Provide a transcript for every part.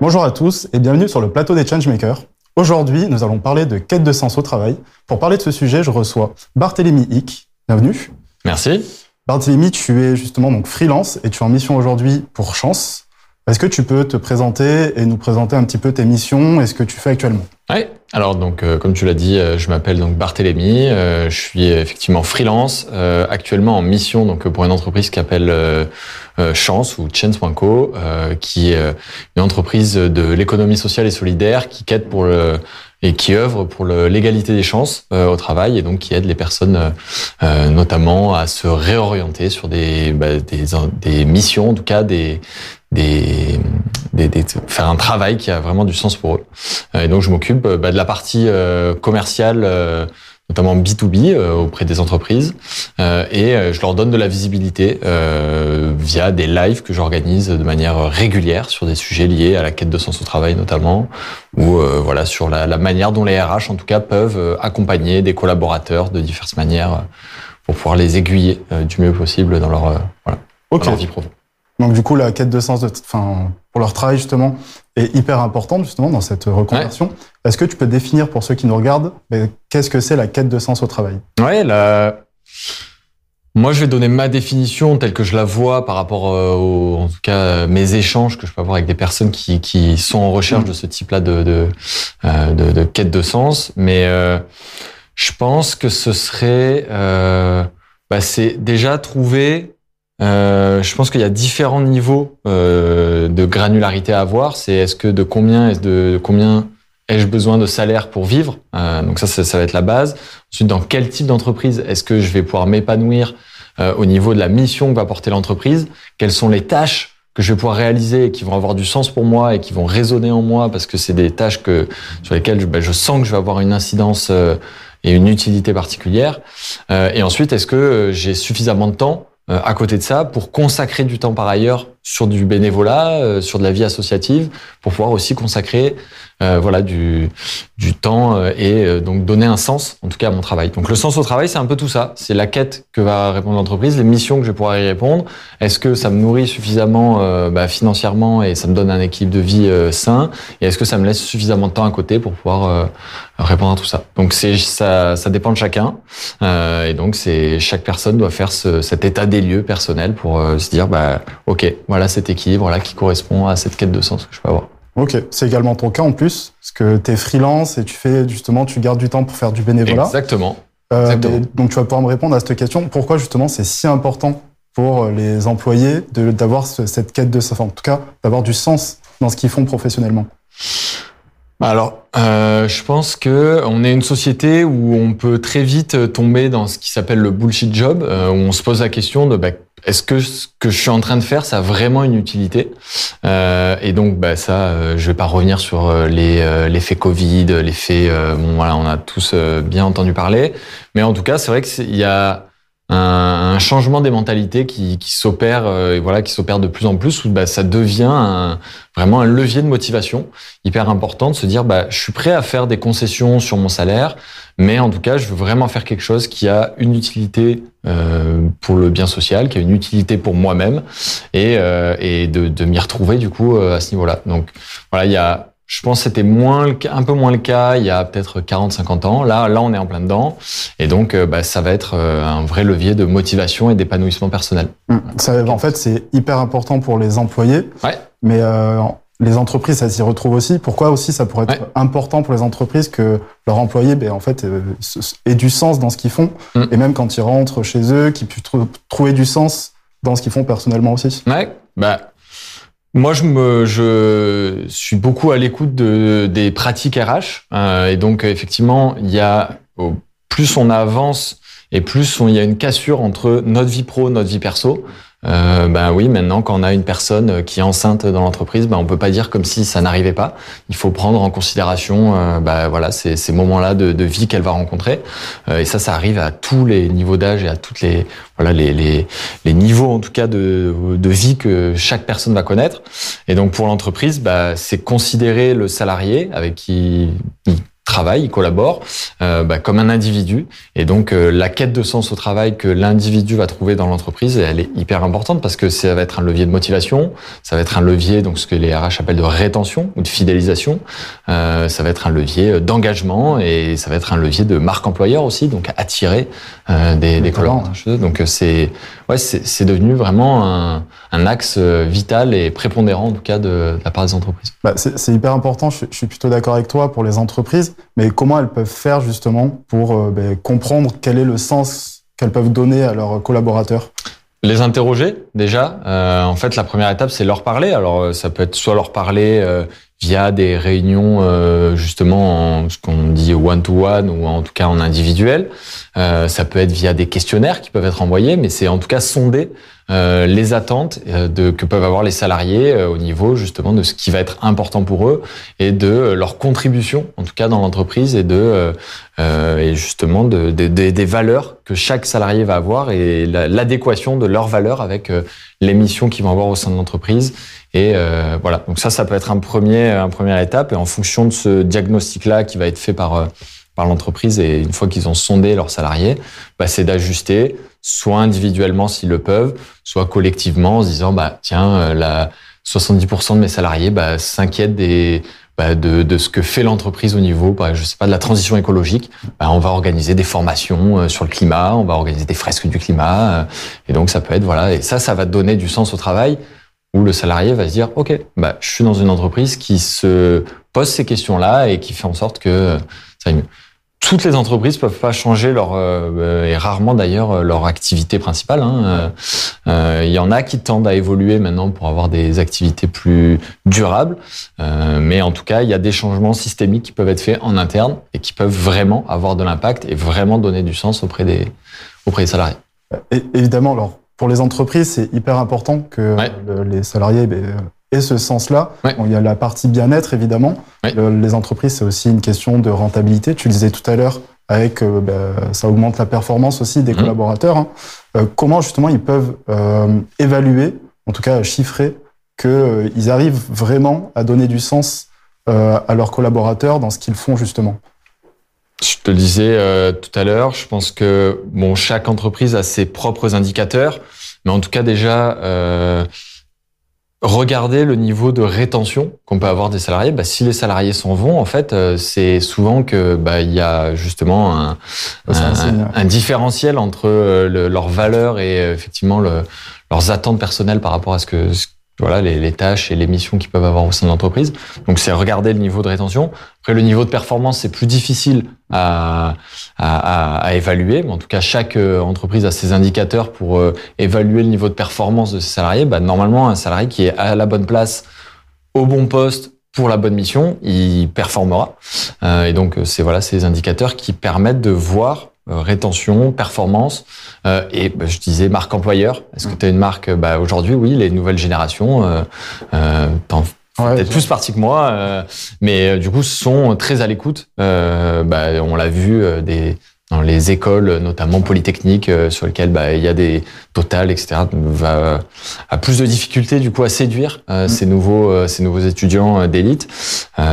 Bonjour à tous et bienvenue sur le plateau des Changemakers. Aujourd'hui, nous allons parler de quête de sens au travail. Pour parler de ce sujet, je reçois Barthélémy Hick. Bienvenue. Merci. Barthélémy, tu es justement donc freelance et tu es en mission aujourd'hui pour Chance. Est-ce que tu peux te présenter et nous présenter un petit peu tes missions et ce que tu fais actuellement? Oui, alors donc euh, comme tu l'as dit, euh, je m'appelle donc Barthélémy, euh, je suis effectivement freelance, actuellement en mission donc pour une entreprise qui s'appelle Chance ou Chance.co, qui est une entreprise de l'économie sociale et solidaire qui quête pour le et qui œuvre pour l'égalité des chances au travail et donc qui aide les personnes notamment à se réorienter sur bah, des, des missions, en tout cas des, des, des, des, faire un travail qui a vraiment du sens pour eux. Euh, et donc je m'occupe euh, bah, de la partie euh, commerciale, notamment B2B auprès des entreprises, et je leur donne de la visibilité via des lives que j'organise de manière régulière sur des sujets liés à la quête de sens au travail notamment, ou voilà sur la, la, manière dont les RH en tout cas peuvent accompagner des collaborateurs de diverses manières pour pouvoir les aiguiller du mieux possible dans leur, voilà, dans leur vie profonde. Donc du coup, la quête de sens de, enfin, pour leur travail justement est hyper importante justement dans cette reconversion. Est-ce que tu peux définir pour ceux qui nous regardent qu'est-ce que c'est la quête de sens au travail? Ouais, la... moi je vais donner ma définition telle que je la vois par rapport euh, aux, en tout cas, mes échanges que je peux avoir avec des personnes qui, qui sont en recherche de ce type-là de, de, euh, de, de, quête de sens. Mais euh, je pense que ce serait, euh, bah, c'est déjà trouver euh, je pense qu'il y a différents niveaux euh, de granularité à avoir. C'est est-ce que de combien est-ce de, combien ai-je besoin de salaire pour vivre? Euh, Donc ça, ça, va être la base. Ensuite, dans quel type d'entreprise est-ce que je vais pouvoir m'épanouir euh, au niveau de la mission que va porter l'entreprise? Quelles sont les tâches que je vais pouvoir réaliser et qui vont avoir du sens pour moi et qui vont résonner en moi? Parce que c'est des tâches que sur lesquelles je, ben, je sens que je vais avoir une incidence euh, et une utilité particulière. et ensuite, est-ce que j'ai suffisamment de temps euh, à côté de ça pour consacrer du temps par ailleurs sur du bénévolat, euh, sur de la vie associative, pour pouvoir aussi consacrer euh, voilà du du temps euh, et euh, donc donner un sens en tout cas à mon travail. Donc le sens au travail, c'est un peu tout ça, c'est la quête que va répondre l'entreprise, les missions que je pouvoir y répondre. Est-ce que ça me nourrit suffisamment bah, financièrement et ça me donne un équilibre de vie sain? Et est-ce que ça me laisse suffisamment de temps à côté pour pouvoir répondre à tout ça? Donc c'est ça ça dépend de chacun et donc c'est chaque personne doit faire ce, cet état des lieux personnel pour se dire bah OK, voilà cet équilibre là qui correspond à cette quête de sens que je peux avoir. Ok, c'est également ton cas en plus, parce que tu es freelance et tu fais justement, tu gardes du temps pour faire du bénévolat. Exactement. Euh, Exactement. donc tu vas pouvoir me répondre à cette question. Pourquoi justement c'est si important pour les employés d'avoir cette quête de, enfin, en tout cas, d'avoir du sens dans ce qu'ils font professionnellement? Alors, euh, je pense que on est une société où on peut très vite tomber dans ce qui s'appelle le bullshit job, euh, où on se pose la question de bah, est-ce que ce que je suis en train de faire, ça a vraiment une utilité? Euh, Et donc, bah, ça, euh, je vais pas revenir sur euh, les euh, l'effet Covid, l'effet, bon voilà, on a tous bien entendu parler, mais en tout cas, c'est vrai qu'il y a un, changement des mentalités qui, qui s'opère euh, voilà qui s'opère de plus en plus où bah, ça devient vraiment un levier de motivation hyper important de se dire bah je suis prêt à faire des concessions sur mon salaire mais en tout cas je veux vraiment faire quelque chose qui a une utilité euh, pour le bien social qui a une utilité pour moi-même et, euh, et de, de m'y retrouver du coup euh, à ce niveau-là donc voilà il y a je pense c'était moins un peu moins le cas il y a peut-être 40-50 ans. Là, là, on est en plein dedans, et donc euh, bah, ça va être euh, un vrai levier de motivation et d'épanouissement personnel. Mmh. Ça, en fait, c'est hyper important pour les employés, ouais. mais euh, les entreprises, ça s'y retrouve aussi. Pourquoi aussi ça pourrait être ouais. important pour les entreprises que leurs employés, ben, en fait, euh, aient du sens dans ce qu'ils font, mmh. et même quand ils rentrent chez eux, qu'ils puissent trouver du sens dans ce qu'ils font personnellement aussi. Ouais, bah moi, je, me, je suis beaucoup à l'écoute de, des pratiques RH. Euh, et donc, effectivement, il y a, plus on avance et plus on, il y a une cassure entre notre vie pro, notre vie perso. Euh, ben oui, maintenant, quand on a une personne qui est enceinte dans l'entreprise, ben on peut pas dire comme si ça n'arrivait pas. Il faut prendre en considération, euh, ben voilà, ces, ces moments-là de, de, vie qu'elle va rencontrer. Euh, et ça, ça arrive à tous les niveaux d'âge et à toutes les voilà les, les, les, niveaux en tout cas de, de vie que chaque personne va connaître. Et donc pour l'entreprise, ben, c'est considérer le salarié avec qui travaille, il collabore euh, bah, comme un individu. Et donc euh, la quête de sens au travail que l'individu va trouver dans l'entreprise, elle est hyper importante parce que ça va être un levier de motivation, ça va être un levier donc ce que les RH appellent de rétention ou de fidélisation, euh, ça va être un levier d'engagement et ça va être un levier de marque employeur aussi, donc attirer euh, des, des collaborateurs. Donc c'est ouais c'est devenu vraiment un, un, axe vital et prépondérant en tout cas de, de la part des entreprises. Bah, c'est hyper important. Je, je suis plutôt d'accord avec toi pour les entreprises mais comment elles peuvent faire justement pour euh, ben, comprendre quel est le sens qu'elles peuvent donner à leurs collaborateurs? Les interroger déjà. Euh, en fait, la première étape, c'est leur parler. Alors, euh, ça peut être soit leur parler via des réunions euh, justement en ce qu'on dit one-to-one ou en tout cas en individuel. ça peut être via des questionnaires qui peuvent être envoyés, mais c'est en tout cas sonder euh, les attentes euh, de, que peuvent avoir les salariés euh, au niveau justement de ce qui va être important pour eux et de leur contribution, en tout cas dans l'entreprise, et de et justement de, des valeurs que chaque salarié va avoir et l'adéquation de leurs valeurs avec les missions qu'ils vont avoir au sein de l'entreprise. Et voilà, donc ça, ça peut être un premier, un première étape. Et en fonction de ce diagnostic-là qui va être fait par par l'entreprise et une fois qu'ils ont sondé leurs salariés, bah, c'est d'ajuster soit individuellement s'ils le peuvent, soit collectivement en se disant bah tiens euh, la 70% de mes salariés bah, s'inquiètent des bah, de, de, ce que fait l'entreprise au niveau, bah, je sais pas, de la transition écologique. Bah, on va organiser des formations euh, sur le climat, on va organiser des fresques du climat, euh, et donc ça peut être voilà, et ça, ça va donner du sens au travail où le salarié va se dire ok, bah, je suis dans une entreprise qui se pose ces questions-là et qui fait en sorte que ça aille mieux toutes les entreprises peuvent pas changer leur euh, et rarement d'ailleurs euh, leur activité principale. Hein. Euh, il y en a qui tendent à évoluer maintenant pour avoir des activités plus durables, mais en tout cas il y a des changements systémiques qui peuvent être faits en interne et qui peuvent vraiment avoir de l'impact et vraiment donner du sens auprès des auprès des salariés. Évidemment, alors pour les entreprises c'est hyper important que les salariés ben, et ce sens-là. il y a la partie bien-être, évidemment. les entreprises, c'est aussi une question de rentabilité. Tu le disais tout à l'heure, avec euh, bah, ça augmente la performance aussi des mmh. collaborateurs. Hein. Euh, comment justement ils peuvent euh, évaluer, en tout cas chiffrer, qu'ils arrivent vraiment à donner du sens à leurs collaborateurs dans ce qu'ils font justement? Je te le disais tout à l'heure, je pense que bon, chaque entreprise a ses propres indicateurs, mais en tout cas déjà, regarder le niveau de rétention qu'on peut avoir des salariés. Bah, si les salariés s'en vont, en fait, euh, c'est souvent que bah, il y a justement un, un, différentiel entre euh, leurs valeurs et euh, effectivement le, leurs attentes personnelles par rapport à ce que voilà les, tâches et les missions qu'ils peuvent avoir au sein de l'entreprise. Donc c'est regarder le niveau de rétention. Après le niveau de performance c'est plus difficile à, à, évaluer. Mais en tout cas chaque euh, entreprise a ses indicateurs pour euh, évaluer le niveau de performance de ses salariés. Bah, normalement un salarié qui est à la bonne place, au bon poste pour la bonne mission, il performera. Euh, et donc c'est voilà ces indicateurs qui permettent de voir rétention, performance euh, et bah, je disais marque employeur. Est-ce que tu as une marque bah, Aujourd'hui, oui, les nouvelles générations, euh, euh peut-être plus partie que moi, mais du coup sont très à l'écoute. Bah, on l'a vu des dans les écoles, notamment polytechniques, sur lesquelles bah, il y a des totales, etc., va a plus de difficultés du coup à séduire mm. ces nouveaux ces nouveaux étudiants d'élite.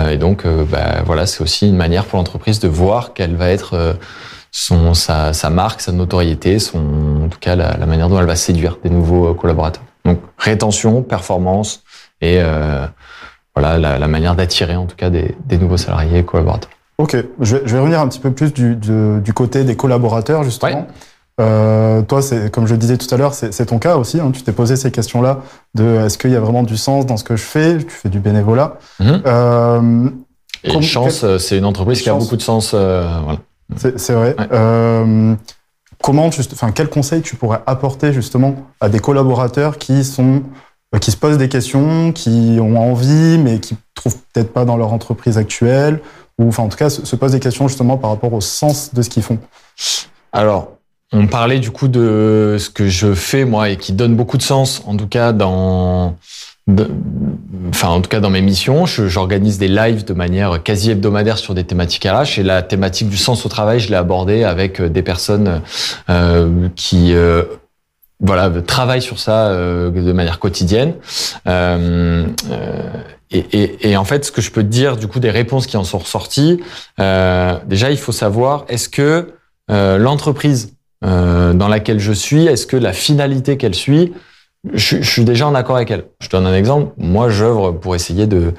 et donc, bah, voilà, c'est aussi une manière pour l'entreprise de voir qu'elle va être son, sa, sa, marque, sa notoriété, son, en tout cas la, la, manière dont elle va séduire des nouveaux euh, collaborateurs. Donc rétention, performance et euh, voilà la, la manière d'attirer en tout cas des, des, nouveaux salariés et collaborateurs. Ok, je vais, je vais, revenir un petit peu plus du, du, du côté des collaborateurs justement. Euh, toi, c'est comme je le disais tout à l'heure, c'est ton cas aussi. Hein, tu t'es posé ces questions-là de est-ce qu'il y a vraiment du sens dans ce que je fais? Tu fais du bénévolat. Mm-hmm. euh, et Chance, c'est une entreprise qui a beaucoup de sens. Euh, voilà. C'est vrai. Euh, comment, juste, enfin, quel conseil tu pourrais apporter justement à des collaborateurs qui sont, euh, qui se posent des questions, qui ont envie, mais qui trouvent peut-être pas dans leur entreprise actuelle, ou enfin, en tout cas, se, posent des questions justement par rapport au sens de ce qu'ils font? Alors, on parlait du coup de ce que je fais moi et qui donne beaucoup de sens, en tout cas dans enfin en tout cas dans mes missions, j'organise des lives de manière quasi hebdomadaire sur des thématiques RH et la thématique du sens au travail, je l'ai abordée avec euh, des personnes euh, qui euh, voilà travaillent sur ça euh, de manière quotidienne. et, et, en fait, ce que je peux te dire du coup des réponses qui en sont ressorties, euh, déjà il faut savoir est-ce que euh, l'entreprise euh, dans laquelle je suis, est-ce que la finalité qu'elle suit, je, je, suis déjà en accord avec elle. Je donne un exemple. Moi, j'œuvre pour essayer de,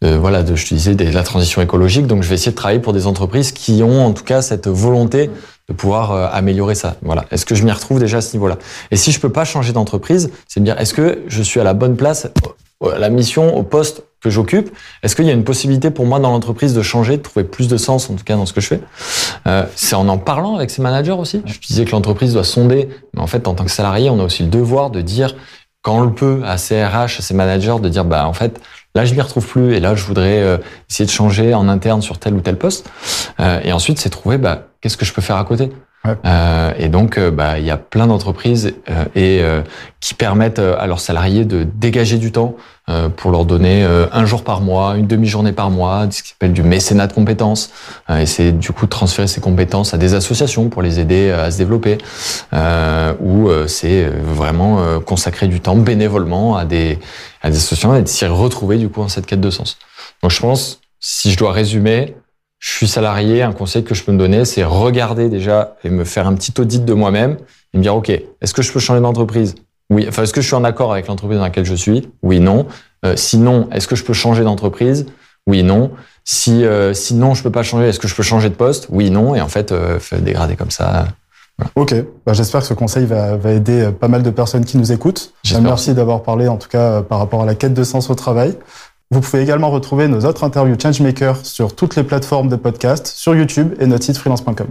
voilà, de, je disais, de la transition écologique. Donc, je vais essayer de travailler pour des entreprises qui ont en tout cas cette volonté de pouvoir euh, améliorer ça. Voilà. Est-ce que je m'y retrouve déjà à ce niveau-là? Et si je peux pas changer d'entreprise, c'est de dire est-ce que je suis à la bonne place, à la mission, au poste que j'occupe Est-ce qu'il y a une possibilité pour moi dans l'entreprise de changer, de trouver plus de sens en tout cas dans ce que je fais? Euh, C'est en en parlant avec ses managers aussi. Je disais que l'entreprise doit sonder, mais en fait en tant que salarié, on a aussi le devoir de dire quand on le peut à ses RH, à ses managers, de dire bah en fait là je m'y retrouve plus et là je voudrais euh, essayer de changer en interne sur tel ou tel poste. Euh, et ensuite c'est trouver bah qu'est-ce que je peux faire à côté? Euh, et donc, euh, bah, il y a plein d'entreprises euh, et qui permettent à leurs salariés de dégager du temps pour leur donner un jour par mois, une demi-journée par mois, ce qui s'appelle du mécénat de compétences. et c'est du coup de transférer ces compétences à des associations pour les aider à se développer, ou c'est vraiment consacrer du temps bénévolement à des, à des associations et de s'y retrouver du coup dans cette quête de sens. Donc, je pense, si je dois résumer, je suis salarié, un conseil que je peux me donner, c'est regarder déjà et me faire un petit audit de moi-même et me dire, OK, est-ce que je peux changer d'entreprise? Oui. Enfin, est-ce que je suis en accord avec l'entreprise dans laquelle je suis? Oui, non. Euh, sinon, est-ce que je peux changer d'entreprise? Oui, non. Si euh, sinon je peux pas changer, est-ce que je peux changer de poste? Oui, non. Et en fait, euh, dégrader comme ça. Voilà. Ok, bah, j'espère que ce conseil va, va, aider euh, pas mal de personnes qui nous écoutent. Merci d'avoir parlé en tout cas par rapport à la quête de sens au travail. Vous pouvez également retrouver nos autres interviews Changemaker sur toutes les plateformes de podcast, sur YouTube et notre site freelance.com.